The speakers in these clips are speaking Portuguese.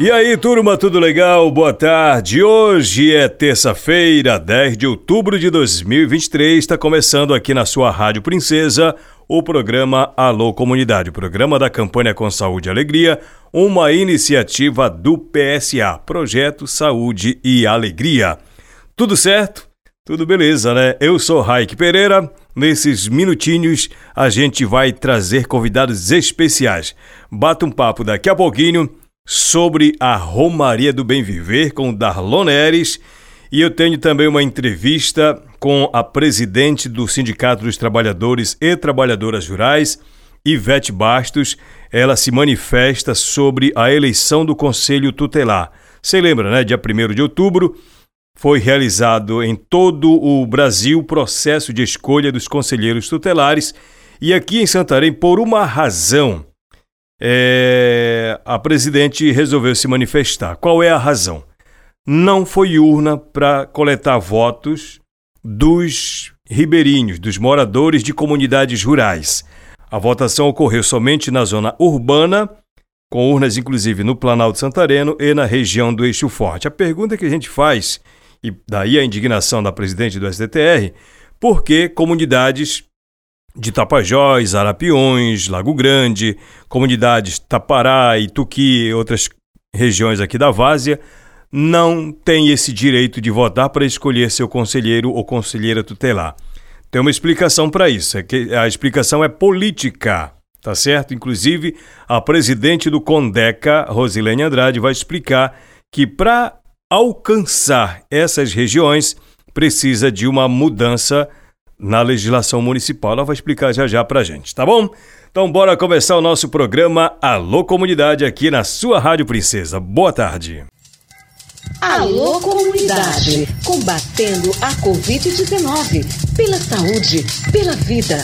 E aí, turma, tudo legal? Boa tarde. Hoje é terça-feira, 10 de outubro de 2023. Está começando aqui na sua Rádio Princesa o programa Alô Comunidade, o programa da campanha Com Saúde e Alegria, uma iniciativa do PSA, Projeto Saúde e Alegria. Tudo certo? Tudo beleza, né? Eu sou Raik Pereira. Nesses minutinhos a gente vai trazer convidados especiais. Bata um papo daqui a pouquinho sobre a Romaria do Bem Viver com Darlon Neres e eu tenho também uma entrevista com a presidente do Sindicato dos Trabalhadores e Trabalhadoras Rurais, Ivete Bastos. Ela se manifesta sobre a eleição do Conselho Tutelar. Você lembra, né? Dia 1 de outubro foi realizado em todo o Brasil o processo de escolha dos conselheiros tutelares e aqui em Santarém, por uma razão, é, a presidente resolveu se manifestar. Qual é a razão? Não foi urna para coletar votos dos ribeirinhos, dos moradores de comunidades rurais. A votação ocorreu somente na zona urbana, com urnas inclusive no Planalto Santareno e na região do Eixo Forte. A pergunta que a gente faz, e daí a indignação da presidente do SDTR, por que comunidades de Tapajós, Arapiões, Lago Grande, comunidades Tapará, Ituqui e outras regiões aqui da Várzea, não têm esse direito de votar para escolher seu conselheiro ou conselheira tutelar. Tem uma explicação para isso, é que a explicação é política, tá certo? Inclusive, a presidente do Condeca, Rosilene Andrade, vai explicar que para alcançar essas regiões precisa de uma mudança na legislação municipal. Ela vai explicar já já pra gente, tá bom? Então bora começar o nosso programa Alô Comunidade aqui na sua Rádio Princesa. Boa tarde. Alô Comunidade, combatendo a Covid-19, pela saúde, pela vida.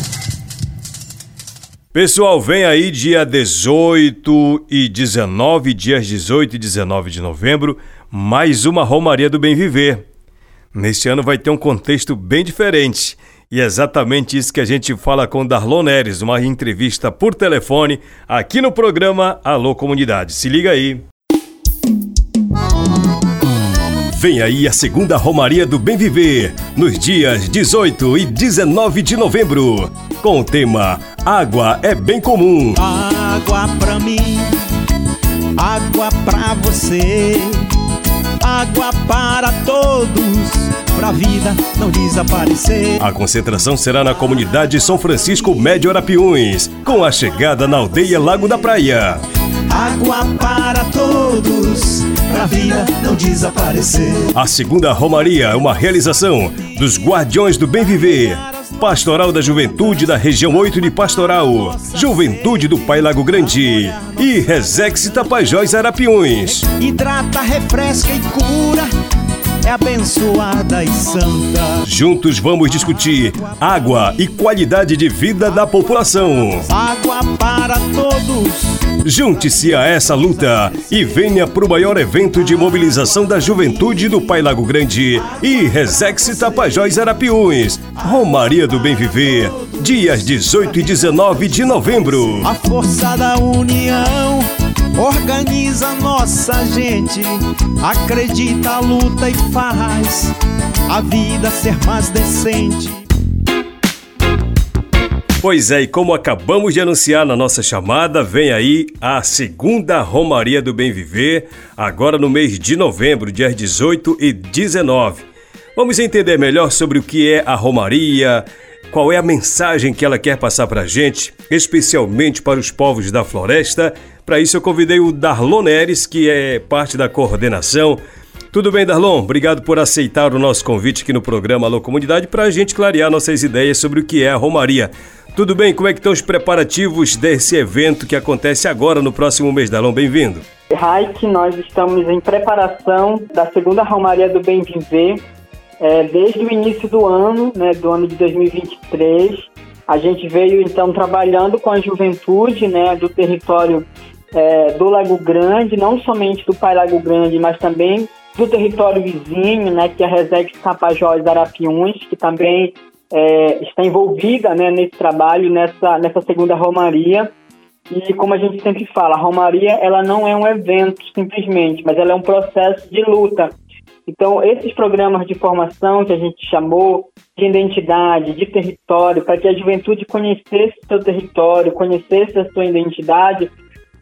Pessoal, vem aí dia 18 e 19, dias 18 e 19 de novembro, mais uma Romaria do Bem Viver. Neste ano vai ter um contexto bem diferente. E é exatamente isso que a gente fala com Darlon Neres, uma entrevista por telefone aqui no programa Alô Comunidade. Se liga aí. Vem aí a segunda Romaria do Bem Viver, nos dias 18 e 19 de novembro, com o tema Água é Bem Comum. Água pra mim, água pra você, água para todos pra vida não desaparecer. A concentração será na comunidade São Francisco Médio Arapiuns, com a chegada na aldeia Lago da Praia. Água para todos, pra vida não desaparecer. A segunda Romaria é uma realização dos Guardiões do Bem Viver. Pastoral da Juventude da Região 8 de Pastoral, Juventude do Pai Lago Grande e Resex Tapajós Arapiuns. Hidrata, refresca e cura é abençoada e santa. Juntos vamos discutir água e qualidade de vida da população. Água para todos. Junte-se a essa luta e venha para o maior evento de mobilização da juventude do Pai Lago Grande e Resex Tapajós Arapiuns, Romaria do Bem Viver, dias 18 e 19 de novembro. A força da união Organiza nossa gente, acredita, luta e faz a vida ser mais decente. Pois é, e como acabamos de anunciar na nossa chamada, vem aí a segunda Romaria do Bem Viver, agora no mês de novembro, dias 18 e 19. Vamos entender melhor sobre o que é a Romaria, qual é a mensagem que ela quer passar para a gente, especialmente para os povos da floresta. Para isso eu convidei o Darlon Neres, que é parte da coordenação. Tudo bem, Darlon? Obrigado por aceitar o nosso convite aqui no programa Alô Comunidade para a gente clarear nossas ideias sobre o que é a Romaria. Tudo bem? Como é que estão os preparativos desse evento que acontece agora no próximo mês, Darlon? Bem-vindo. Raik, nós estamos em preparação da segunda Romaria do Bem Viver. É, desde o início do ano, né, do ano de 2023, a gente veio então trabalhando com a juventude né, do território é, do Lago Grande, não somente do Pai Lago Grande, mas também do território vizinho, né, que é a Resex Tapajós Arapiuns, que também é, está envolvida né, nesse trabalho, nessa, nessa segunda Romaria. E como a gente sempre fala, a Romaria ela não é um evento simplesmente, mas ela é um processo de luta. Então, esses programas de formação que a gente chamou de identidade, de território, para que a juventude conhecesse seu território, conhecesse a sua identidade,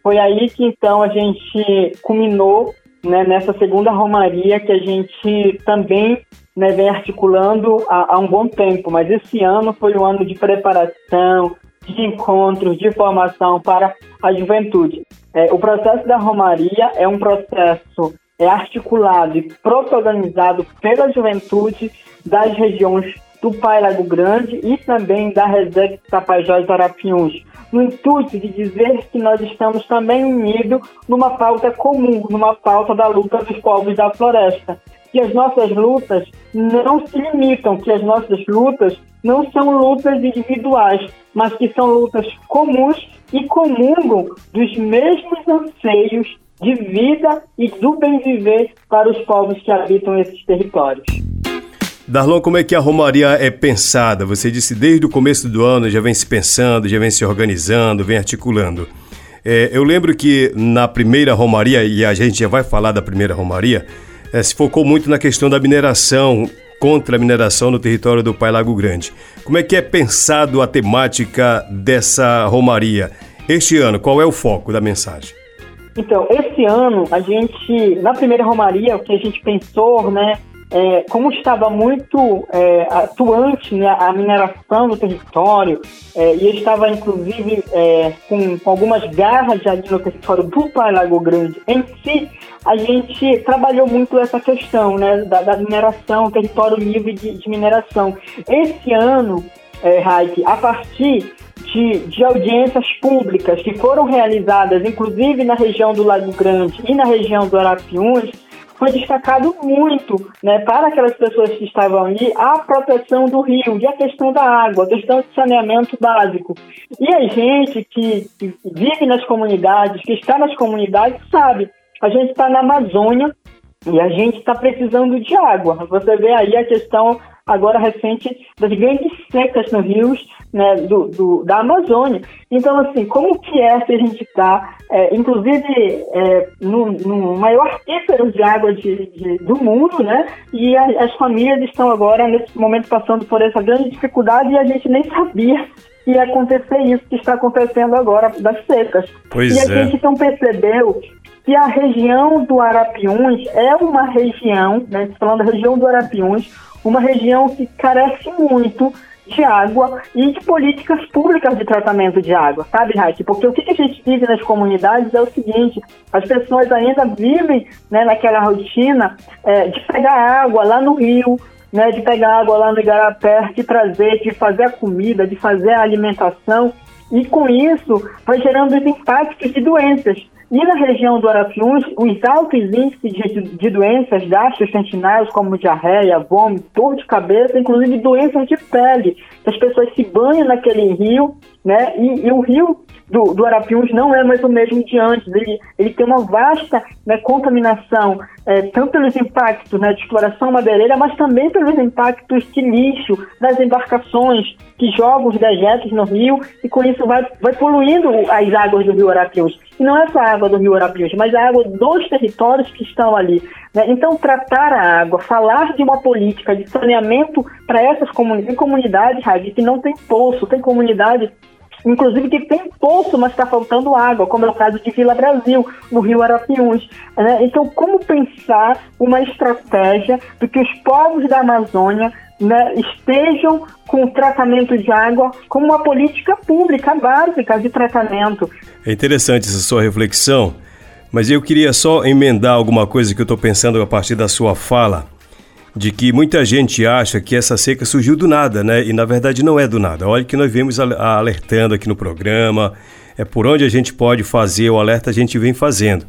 foi aí que então a gente culminou né, nessa segunda romaria que a gente também né, vem articulando há, há um bom tempo. Mas esse ano foi um ano de preparação, de encontros, de formação para a juventude. É, o processo da Romaria é um processo é articulado e protagonizado pela juventude das regiões do Pai Lago Grande e também da Reserva Tapajós Arapiuns, no intuito de dizer que nós estamos também unidos numa pauta comum, numa pauta da luta dos povos da floresta. Que as nossas lutas não se limitam, que as nossas lutas não são lutas individuais, mas que são lutas comuns e comungam dos mesmos anseios de vida e do bem viver para os povos que habitam esses territórios. Darlon, como é que a Romaria é pensada? Você disse desde o começo do ano já vem se pensando, já vem se organizando, vem articulando. É, eu lembro que na primeira Romaria, e a gente já vai falar da primeira Romaria, é, se focou muito na questão da mineração contra a mineração no território do Pai Lago Grande. Como é que é pensado a temática dessa romaria? Este ano, qual é o foco da mensagem? Então, esse ano, a gente, na primeira romaria, o que a gente pensou, né, é, como estava muito é, atuante né, a mineração no território, é, e estava inclusive é, com, com, algumas garras ali no território do Lago Grande em si, a gente trabalhou muito essa questão né, da, da mineração, território livre de, de mineração. Esse ano, é, Raik, a partir de, de, audiências públicas que foram realizadas, inclusive na região do Lago Grande e na região do Arapiuns, foi destacado muito né, para aquelas pessoas que estavam ali a proteção do rio e a questão da água, a questão de saneamento básico. E a gente que, que vive nas comunidades, que está nas comunidades, sabe, a gente está na Amazônia e a gente está precisando de água. Você vê aí a questão agora recente das grandes secas nos rios né, do, do, da Amazônia. Então, assim, como que é se a gente está, é, inclusive, é, no, no, maior aquífero de água de, de, do mundo, né? E a, as famílias estão agora, nesse momento, passando por essa grande dificuldade e a gente nem sabia que ia acontecer isso que está acontecendo agora, das secas. Pois e a é. gente então percebeu que a região do Arapiuns é uma região, né, falando da região do Arapiuns, uma região que carece muito de água e de políticas públicas de tratamento de água, sabe, Raik? Porque o que a gente vive nas comunidades é o seguinte: as pessoas ainda vivem né, naquela rotina é, de pegar água lá no rio, né, de pegar água lá no igarapé, de trazer, de fazer a comida, de fazer a alimentação, e com isso vai gerando os impactos de doenças. E na região do Arapiuns, os altos índices de, de doenças gastrointestinais, como diarreia, vômito, dor de cabeça, inclusive doenças de pele. As pessoas se banham naquele rio, né? E, e o rio do, do Arapiuns não é mais o mesmo de antes. Ele, ele tem uma vasta né, contaminação, é, tanto pelos impactos né, de exploração madeireira, mas também pelos impactos de lixo das embarcações que jogam os dejetos no rio e com isso vai, vai poluindo as águas do rio Arapiuns. E não é só a água do rio Arapiuns, mas a água dos territórios que estão ali. Né? Então, tratar a água, falar de uma política de saneamento para essas comunidades, comunidades, Ravi, que não tem poço, tem comunidade inclusive que tem poço, mas está faltando água, como é o caso de Vila Brasil, no Rio Arapiuns. Né? Então, como pensar uma estratégia para que os povos da Amazônia né, estejam com tratamento de água como uma política pública básica de tratamento. É interessante essa sua reflexão, mas eu queria só emendar alguma coisa que eu estou pensando a partir da sua fala, de que muita gente acha que essa seca surgiu do nada, né? E na verdade não é do nada. Olha que nós vemos alertando aqui no programa, é por onde a gente pode fazer o alerta, a gente vem fazendo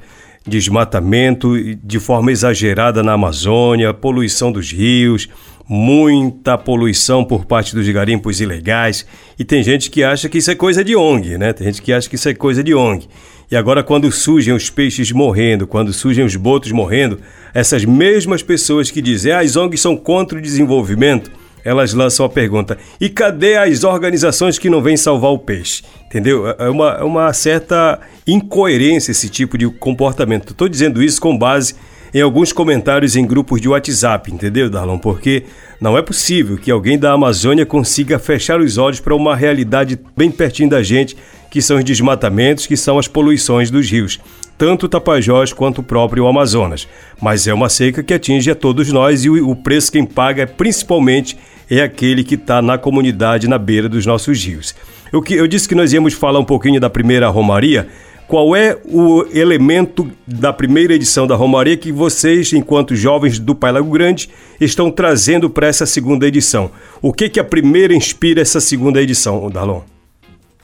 desmatamento de forma exagerada na Amazônia, poluição dos rios, muita poluição por parte dos garimpos ilegais. E tem gente que acha que isso é coisa de ONG, né? Tem gente que acha que isso é coisa de ONG. E agora, quando surgem os peixes morrendo, quando surgem os botos morrendo, essas mesmas pessoas que dizem ah, as ONGs são contra o desenvolvimento, elas lançam a pergunta: e cadê as organizações que não vêm salvar o peixe? Entendeu? É, é uma, é uma certa incoerência esse tipo de comportamento. Estou dizendo isso com base em alguns comentários em grupos de WhatsApp, entendeu, Darlon? Porque não é possível que alguém da Amazônia consiga fechar os olhos para uma realidade bem pertinho da gente, que são os desmatamentos, que são as poluições dos rios, tanto o Tapajós quanto o próprio Amazonas. Mas é uma seca que atinge a todos nós e o preço quem paga é principalmente é aquele que está na comunidade, na beira dos nossos rios. Eu, eu disse que nós íamos falar um pouquinho da primeira Romaria, qual é o elemento da primeira edição da Romaria que vocês, enquanto jovens do Pai Lago Grande, estão trazendo para essa segunda edição? O que que a primeira inspira essa segunda edição, Darlon?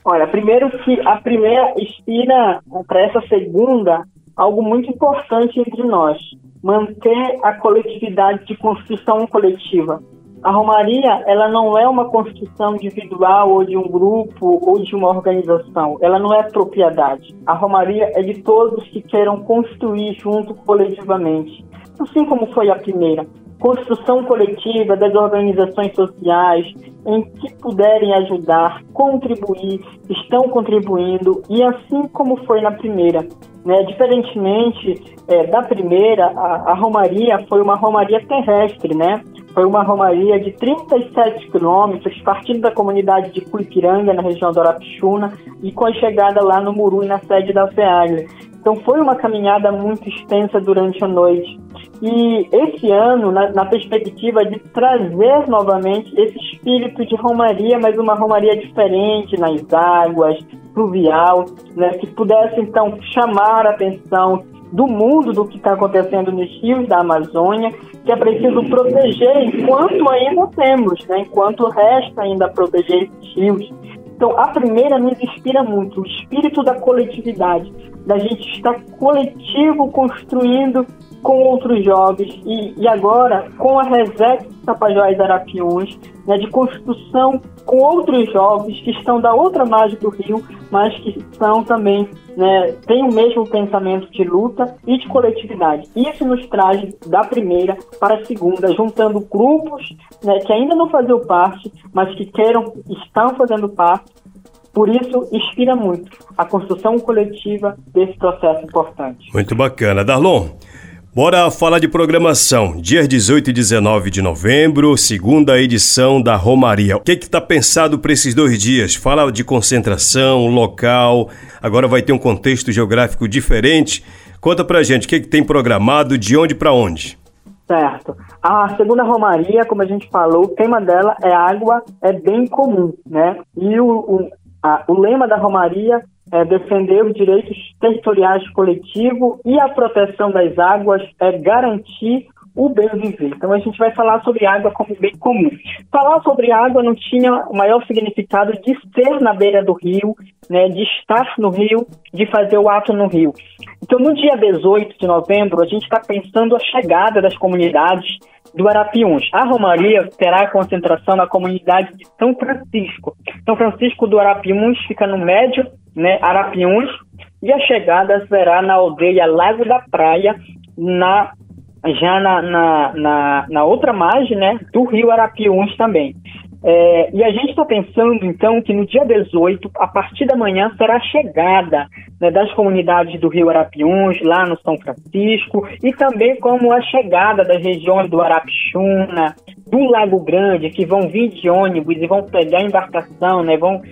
Olha, primeiro que a primeira inspira para essa segunda algo muito importante entre nós, manter a coletividade de construção coletiva. A Romaria, ela não é uma construção individual ou de um grupo ou de uma organização. Ela não é propriedade. A Romaria é de todos que queiram construir junto coletivamente. Assim como foi a primeira. Construção coletiva das organizações sociais, em que puderem ajudar, contribuir, estão contribuindo, e assim como foi na primeira. Né? Diferentemente é, da primeira, a, a Romaria foi uma Romaria terrestre, né? Foi uma romaria de 37 quilômetros, partindo da comunidade de Cuipiranga, na região do Arapixuna, e com a chegada lá no Muru, na sede da FEAGLE. Então foi uma caminhada muito extensa durante a noite. E esse ano, na, na, perspectiva de trazer novamente esse espírito de romaria, mas uma romaria diferente nas águas, fluvial, né, que pudesse então chamar a atenção do mundo do que está acontecendo nos rios da Amazônia, que é preciso proteger enquanto ainda temos, né? enquanto resta ainda proteger esses rios. Então, a primeira nos inspira muito, o espírito da coletividade, da gente estar coletivo construindo com outros jovens e, e agora com a Reset Tapajós Arapiuns, né, de construção com outros jovens que estão da outra margem do rio, mas que são também, né, têm o mesmo pensamento de luta e de coletividade. Isso nos traz da primeira para a segunda, juntando grupos né, que ainda não faziam parte, mas que queiram, estão fazendo parte. Por isso, inspira muito a construção coletiva desse processo importante. Muito bacana. Darlon, Bora falar de programação. Dias 18 e 19 de novembro, segunda edição da Romaria. O que está pensado para esses dois dias? Fala de concentração, local. Agora vai ter um contexto geográfico diferente. Conta pra gente o que, que tem programado, de onde para onde. Certo. A segunda Romaria, como a gente falou, o tema dela é água, é bem comum, né? E o, o, a, o lema da Romaria é, defender os direitos territoriais coletivos e a proteção das águas é garantir o bem viver. Então a gente vai falar sobre água como bem comum. Falar sobre água não tinha o maior significado de ser na beira do rio, né, de estar no rio, de fazer o ato no rio. Então no dia 18 de novembro a gente está pensando a chegada das comunidades do Arapiuns. A Romaria terá concentração na comunidade de São Francisco. São Francisco do Arapiuns fica no médio, né, Arapiuns, e a chegada será na aldeia Lago da Praia, na já na, na, na, na outra margem né, do rio Arapiuns também. É, e a gente está pensando, então, que no dia 18, a partir da manhã, será a chegada né, das comunidades do Rio Arapiuns, lá no São Francisco, e também como a chegada das regiões do Arapixuna, do Lago Grande, que vão vir de ônibus e vão pegar embarcação, né, vão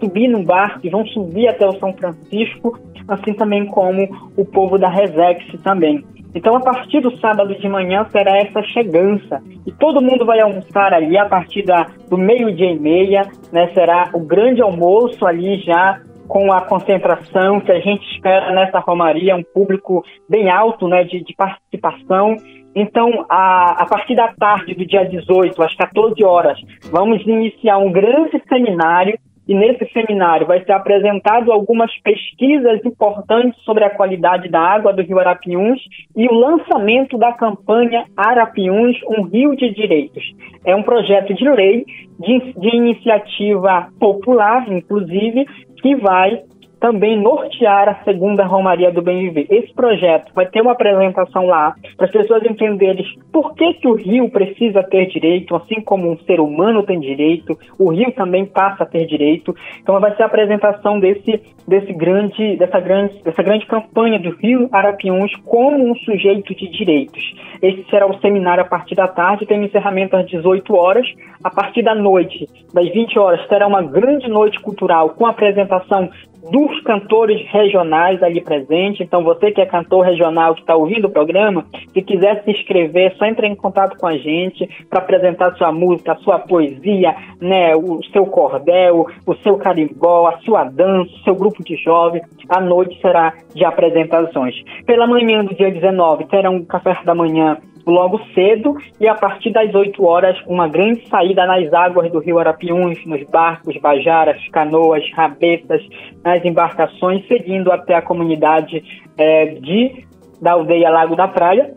subir no barco e vão subir até o São Francisco, assim também como o povo da Resex também. Então, a partir do sábado de manhã será essa chegança. E todo mundo vai almoçar ali a partir da, do meio-dia e meia, né? Será o grande almoço ali já com a concentração que a gente espera nessa romaria, um público bem alto né, de, de participação. Então, a, a, partir da tarde do dia 18, às 14 horas, vamos iniciar um grande seminário e nesse seminário vai ser apresentado algumas pesquisas importantes sobre a qualidade da água do Rio Arapiuns e o lançamento da campanha Arapiuns, um rio de direitos. É um projeto de lei de, de iniciativa popular, inclusive, que vai também nortear a segunda Romaria do Bem Viver. Esse projeto vai ter uma apresentação lá para as pessoas entenderem por que, que o rio precisa ter direito, assim como um ser humano tem direito, o rio também passa a ter direito. Então vai ser a apresentação desse, desse grande, dessa, grande, dessa grande campanha do Rio Arapiuns como um sujeito de direitos. Esse será o seminário a partir da tarde, tem encerramento às 18 horas. A partir da noite, das 20 horas, terá uma grande noite cultural com apresentação dos cantores regionais ali presentes. Então, você que é cantor regional que está ouvindo o programa, se quiser se inscrever, só entre em contato com a gente para apresentar sua música, sua poesia, né, o seu cordel, o seu carimbó, a sua dança, o seu grupo de jovens. A noite será de apresentações. Pela manhã do dia 19, terá um café da manhã logo cedo e a partir das 8 horas uma grande saída nas águas do rio Arapiuns, nos barcos, bajaras, canoas, rabetas, nas embarcações, seguindo até a comunidade é, de da aldeia Lago da Praia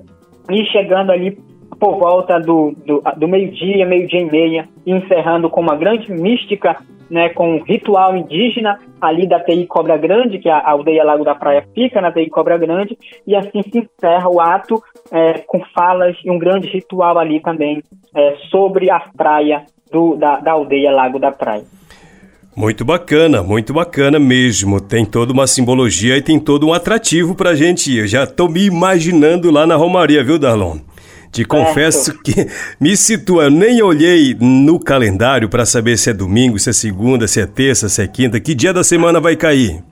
e chegando ali por volta do, do, do meio-dia, meio-dia e meia, encerrando com uma grande mística né, com ritual indígena ali da TI Cobra Grande, que a aldeia Lago da Praia fica na TI Cobra Grande, e assim se encerra o ato é, com falas e um grande ritual ali também é, sobre a praia do, da, da aldeia Lago da Praia. Muito bacana, muito bacana mesmo. Tem toda uma simbologia e tem todo um atrativo pra gente. Eu já tô me imaginando lá na Romaria, viu, Darlon? Te confesso que me situa, eu nem olhei no calendário para saber se é domingo, se é segunda, se é terça, se é quinta, que dia da semana vai cair.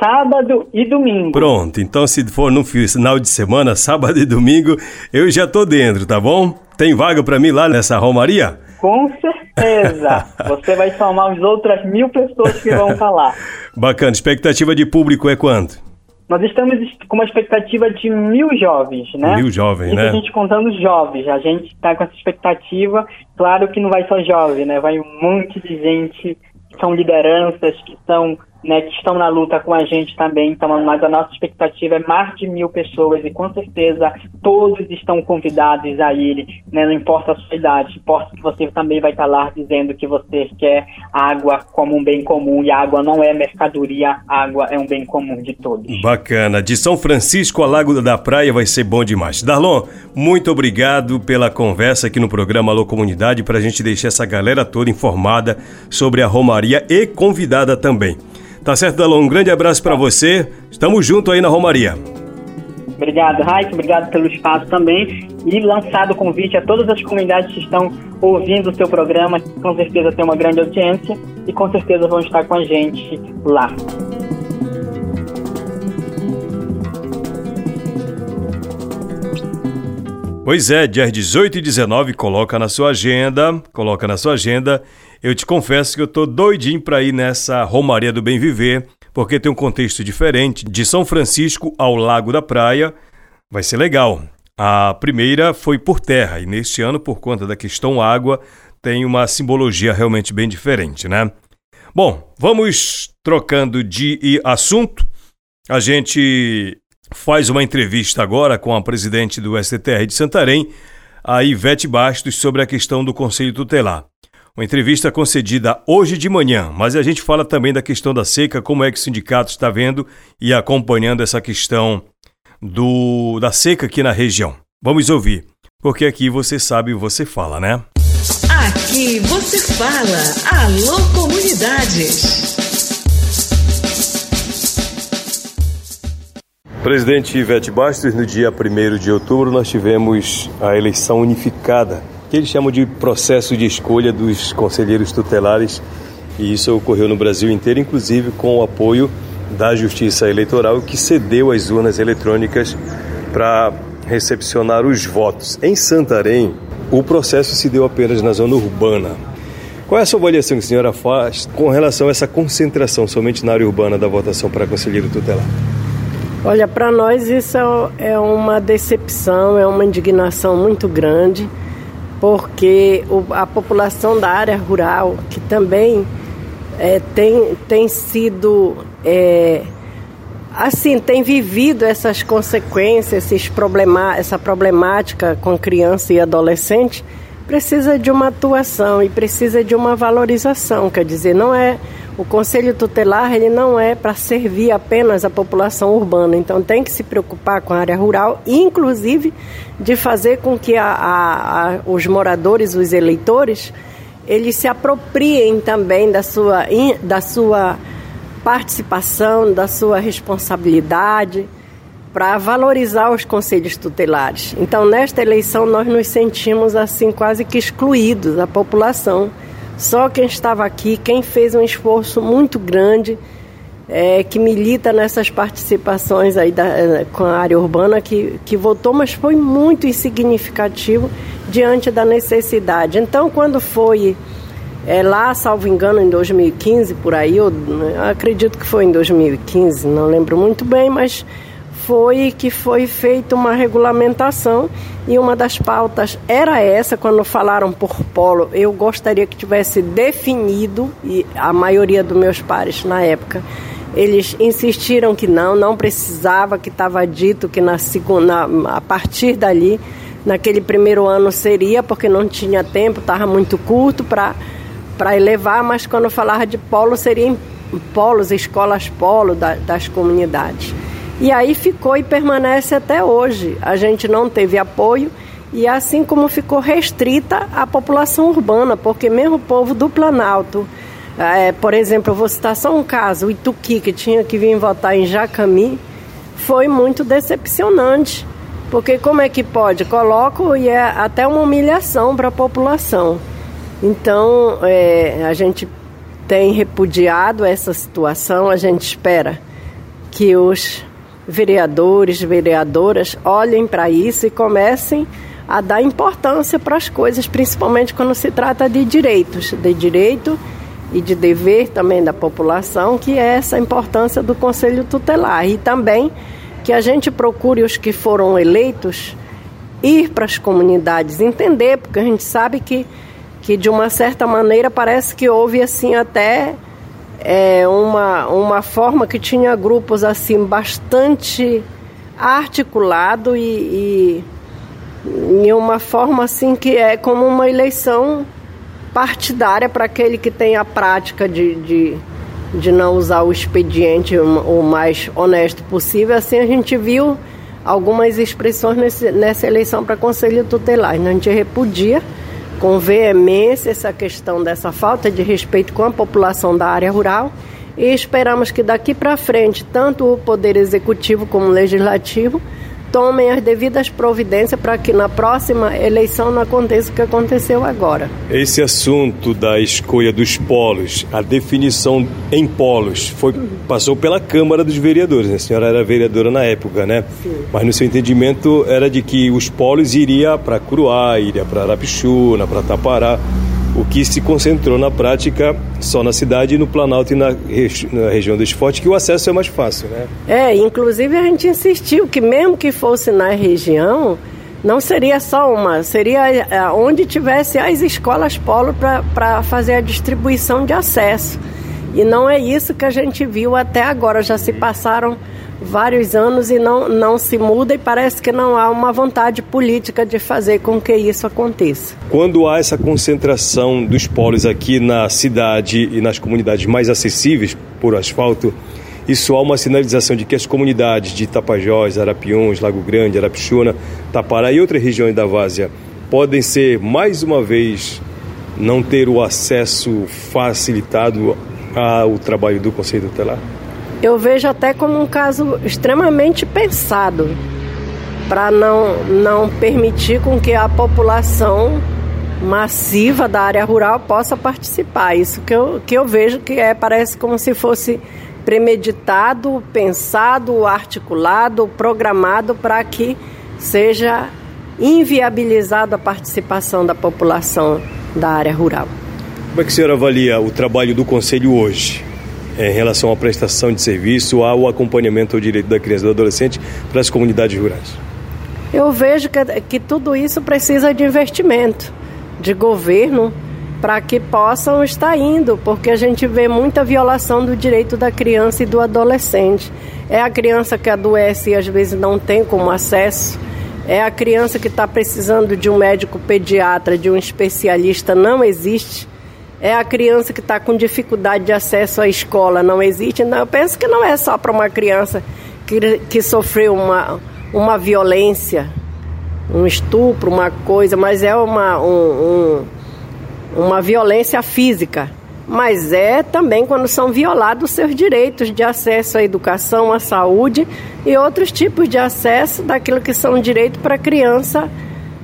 Sábado e domingo. Pronto, então se for no final de semana, sábado e domingo, eu já tô dentro, tá bom? Tem vaga para mim lá nessa romaria? Com certeza. Você vai somar as outras mil pessoas que vão falar. Bacana. Expectativa de público é quanto? Nós estamos com uma expectativa de mil jovens, né? Mil jovens, Isso né? A gente contando jovens. A gente está com essa expectativa. Claro que não vai só jovem, né? Vai um monte de gente que são lideranças, que são né, que estão na luta com a gente também. Então, mas a nossa expectativa é mais de mil pessoas e com certeza todos estão convidados a ir, né, não importa a sua idade, importa que você também vai estar lá dizendo que você quer água como um bem comum e água não é mercadoria, água é um bem comum de todos. Bacana. De São Francisco a Lago da Praia vai ser bom demais. Darlon, muito obrigado pela conversa aqui no programa Alô Comunidade para a gente deixar essa galera toda informada sobre a Romaria e convidada também. Tá certo, Dalon? Um grande abraço para você. Estamos junto aí na Romaria. Obrigado, Raik. Obrigado pelo espaço também. E lançado o convite a todas as comunidades que estão ouvindo o seu programa, que com certeza tem uma grande audiência e com certeza vão estar com a gente lá. Pois é, dias 18 e 19, coloca na sua agenda, coloca na sua agenda. Eu te confesso que eu tô doidinho para ir nessa Romaria do Bem Viver, porque tem um contexto diferente, de São Francisco ao Lago da Praia. Vai ser legal. A primeira foi por terra e neste ano, por conta da questão água, tem uma simbologia realmente bem diferente, né? Bom, vamos trocando de assunto. A gente faz uma entrevista agora com a presidente do STTR de Santarém, a Ivete Bastos, sobre a questão do Conselho Tutelar. Uma entrevista concedida hoje de manhã, mas a gente fala também da questão da seca, como é que o sindicato está vendo e acompanhando essa questão do da seca aqui na região. Vamos ouvir, porque aqui você sabe, você fala, né? Aqui você fala. Alô Comunidades. Presidente Ivete Bastos, no dia 1 de outubro nós tivemos a eleição unificada, que eles chamam de processo de escolha dos conselheiros tutelares E isso ocorreu no Brasil inteiro, inclusive com o apoio da Justiça Eleitoral, que cedeu as urnas eletrônicas para recepcionar os votos. Em Santarém, o processo se deu apenas na zona urbana. Qual é a sua avaliação que a senhora faz com relação a essa concentração somente na área urbana da votação para conselheiro tutelar? Olha, para nós isso é uma decepção, é uma indignação muito grande, porque a população da área rural, que também é, tem, tem sido. É, assim, tem vivido essas consequências, esses problema, essa problemática com criança e adolescente, precisa de uma atuação e precisa de uma valorização. Quer dizer, não é o conselho tutelar ele não é para servir apenas a população urbana, então tem que se preocupar com a área rural, inclusive de fazer com que a, a, a, os moradores, os eleitores, eles se apropriem também da sua, da sua participação, da sua responsabilidade para valorizar os conselhos tutelares. Então, nesta eleição, nós nos sentimos assim quase que excluídos, a população. Só quem estava aqui, quem fez um esforço muito grande, é, que milita nessas participações aí da, é, com a área urbana, que, que votou, mas foi muito insignificativo diante da necessidade. Então, quando foi é, lá, salvo engano, em 2015, por aí, eu, eu acredito que foi em 2015, não lembro muito bem, mas foi que foi feita uma regulamentação e uma das pautas era essa, quando falaram por polo, eu gostaria que tivesse definido, e a maioria dos meus pares na época, eles insistiram que não, não precisava, que estava dito que na segunda, a partir dali, naquele primeiro ano seria, porque não tinha tempo, estava muito curto para elevar, mas quando falava de polo, seria em polos, escolas polo da, das comunidades. E aí ficou e permanece até hoje. A gente não teve apoio e assim como ficou restrita a população urbana, porque mesmo o povo do Planalto, é, por exemplo, eu vou citar só um caso, o Ituqui, que tinha que vir votar em Jacami, foi muito decepcionante. Porque como é que pode? Coloco e é até uma humilhação para a população. Então, é, a gente tem repudiado essa situação, a gente espera que os vereadores, vereadoras olhem para isso e comecem a dar importância para as coisas, principalmente quando se trata de direitos, de direito e de dever também da população, que é essa importância do Conselho Tutelar. E também que a gente procure os que foram eleitos ir para as comunidades, entender, porque a gente sabe que, que de uma certa maneira parece que houve assim até é, uma, uma forma que tinha grupos assim bastante articulado e, e, uma forma assim que é como uma eleição partidária para aquele que tem a prática de, de, de não usar o expediente o mais honesto possível. Assim a gente viu algumas expressões nesse, nessa eleição para conselho tutelar. A gente repudia com veemência essa questão dessa falta de respeito com a população da área rural e esperamos que daqui para frente, tanto o Poder Executivo como o Legislativo, tomem as devidas providências para que na próxima eleição não aconteça o que aconteceu agora. Esse assunto da escolha dos polos, a definição em polos, foi, passou pela Câmara dos Vereadores. Né? A senhora era vereadora na época, né? Sim. Mas no seu entendimento era de que os polos iria para Curuá, iria para Arapixuna, para Tapará o que se concentrou na prática só na cidade no Planalto e na, regi na região do esporte, que o acesso é mais fácil, né? É, inclusive a gente insistiu que mesmo que fosse na região, não seria só uma, seria é, onde tivesse as escolas polo para fazer a distribuição de acesso. E não é isso que a gente viu até agora, já se passaram vários anos e não, não se muda e parece que não há uma vontade política de fazer com que isso aconteça. Quando há essa concentração dos polos aqui na cidade e nas comunidades mais acessíveis por asfalto, isso há uma sinalização de que as comunidades de Tapajós, Arapiuns, Lago Grande, Arapixuna, Tapará e outras regiões da Várzea podem ser, mais uma vez, não ter o acesso facilitado ao trabalho do Conselho Tutelar? Eu vejo até como um caso extremamente pensado para não, não permitir com que a população massiva da área rural possa participar. Isso que eu, que eu vejo que é, parece como se fosse premeditado, pensado, articulado, programado para que seja inviabilizada a participação da população da área rural. Como é que a senhora avalia o trabalho do Conselho hoje? Em relação à prestação de serviço, ao acompanhamento ao direito da criança e do adolescente para as comunidades rurais? Eu vejo que, que tudo isso precisa de investimento de governo para que possam estar indo, porque a gente vê muita violação do direito da criança e do adolescente. É a criança que adoece e às vezes não tem como acesso é a criança que está precisando de um médico pediatra, de um especialista, não existe. É a criança que está com dificuldade de acesso à escola, não existe. Não, eu penso que não é só para uma criança que, que sofreu uma, uma violência, um estupro, uma coisa, mas é uma, um, um, uma violência física mas é também quando são violados seus direitos de acesso à educação, à saúde e outros tipos de acesso daquilo que são direitos para a criança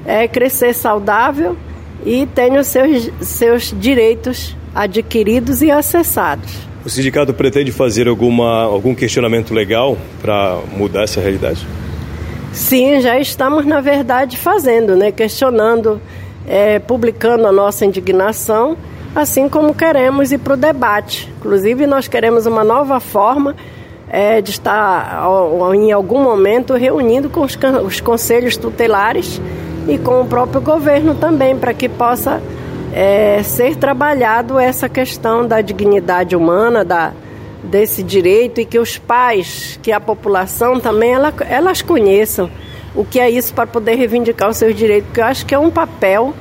é, crescer saudável e ter os seus, seus direitos adquiridos e acessados. O sindicato pretende fazer alguma, algum questionamento legal para mudar essa realidade? Sim, já estamos, na verdade, fazendo, né? questionando, é, publicando a nossa indignação assim como queremos ir para o debate. Inclusive, nós queremos uma nova forma é, de estar, em algum momento, reunindo com os, os, conselhos tutelares e com o próprio governo também, para que possa é, ser trabalhado essa questão da dignidade humana, da, desse direito e que os pais, que a população também, ela, elas conheçam o que é isso para poder reivindicar os seus direitos, porque eu acho que é um papel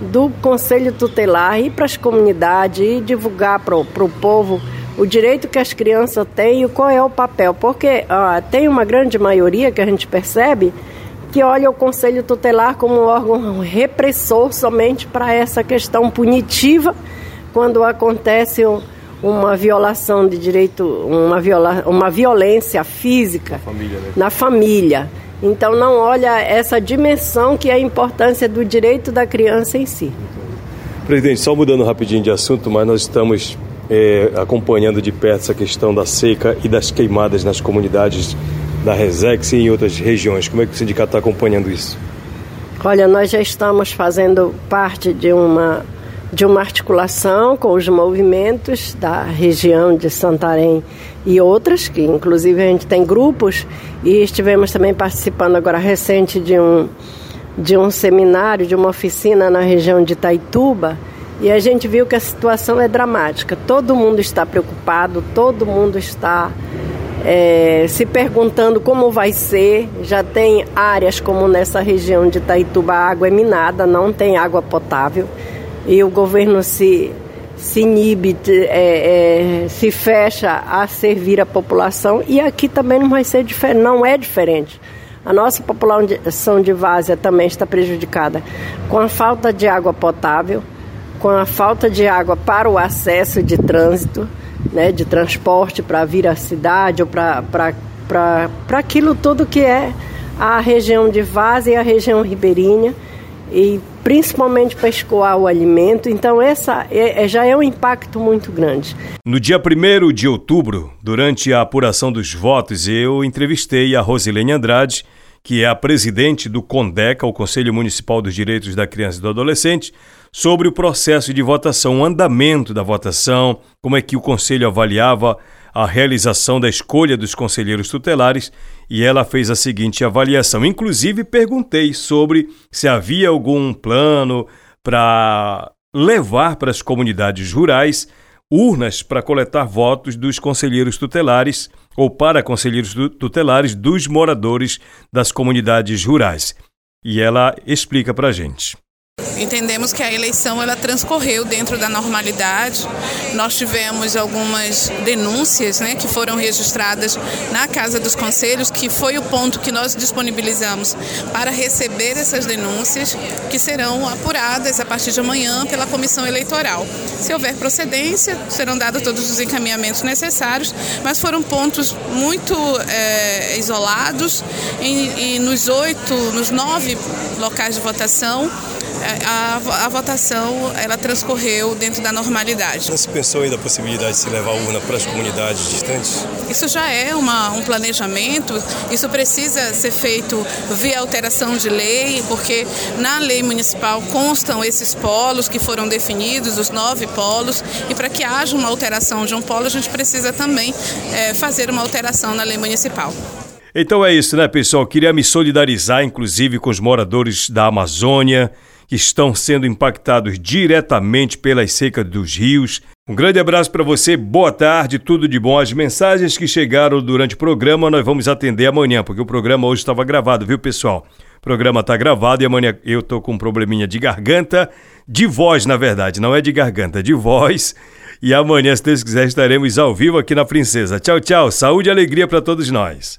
do Conselho Tutelar ir para as comunidades e divulgar para o povo o direito que as crianças têm e qual é o papel. Porque tem uma grande maioria que a gente percebe que olha o Conselho Tutelar como um órgão repressor somente para essa questão punitiva quando acontece uma violação de direito, uma, viola, uma violência física família, né? na família. Então não olha essa dimensão que é a importância do direito da criança em si. Presidente, só mudando rapidinho de assunto, mas nós estamos é, acompanhando de perto essa questão da seca e das queimadas nas comunidades da Resex e em outras regiões. Como é que o sindicato está acompanhando isso? Olha, nós já estamos fazendo parte de uma de uma articulação com os movimentos da região de Santarém e outras, que inclusive a gente tem grupos, e estivemos também participando agora recente de um, de um seminário, de uma oficina na região de Itaituba, e a gente viu que a situação é dramática. Todo mundo está preocupado, todo mundo está é, se perguntando como vai ser. Já tem áreas como nessa região de Itaituba, a água é minada, não tem água potável e o governo se, se inibe, é, é, se fecha a servir a população e aqui também não vai ser diferente, não é diferente. A nossa população de várzea também está prejudicada com a falta de água potável, com a falta de água para o acesso de trânsito, né, de transporte para vir à cidade ou para aquilo tudo que é a região de várzea e a região ribeirinha e principalmente para escoar o alimento. Então, essa é, é, já é um impacto muito grande. No dia 1 de outubro, durante a apuração dos votos, eu entrevistei a Rosilene Andrade, que é a presidente do CONDECA, o Conselho Municipal dos Direitos da Criança e do Adolescente, sobre o processo de votação, o andamento da votação, como é que o Conselho avaliava a realização da escolha dos conselheiros tutelares e ela fez a seguinte avaliação. Inclusive, perguntei sobre se havia algum plano para levar para as comunidades rurais urnas para coletar votos dos conselheiros tutelares ou para conselheiros tutelares dos moradores das comunidades rurais. E ela explica para a gente. Entendemos que a eleição ela transcorreu dentro da normalidade. Nós tivemos algumas denúncias né, que foram registradas na Casa dos Conselhos, que foi o ponto que nós disponibilizamos para receber essas denúncias, que serão apuradas a partir de amanhã pela Comissão Eleitoral. Se houver procedência, serão dados todos os encaminhamentos necessários, mas foram pontos muito é, isolados e, e nos oito, nos nove locais de votação a, a votação ela transcorreu dentro da normalidade. Não se pensou ainda a possibilidade de se levar a urna para as comunidades distantes? Isso já é uma, um planejamento, isso precisa ser feito via alteração de lei, porque na lei municipal constam esses polos que foram definidos, os nove polos, e para que haja uma alteração de um polo, a gente precisa também é, fazer uma alteração na lei municipal. Então é isso, né, pessoal? Queria me solidarizar, inclusive, com os moradores da Amazônia que estão sendo impactados diretamente pelas secas dos rios. Um grande abraço para você, boa tarde, tudo de bom. As mensagens que chegaram durante o programa nós vamos atender amanhã, porque o programa hoje estava gravado, viu, pessoal? O programa está gravado e amanhã eu tô com um probleminha de garganta, de voz, na verdade, não é de garganta, de voz. E amanhã, se Deus quiser, estaremos ao vivo aqui na Princesa. Tchau, tchau. Saúde e alegria para todos nós.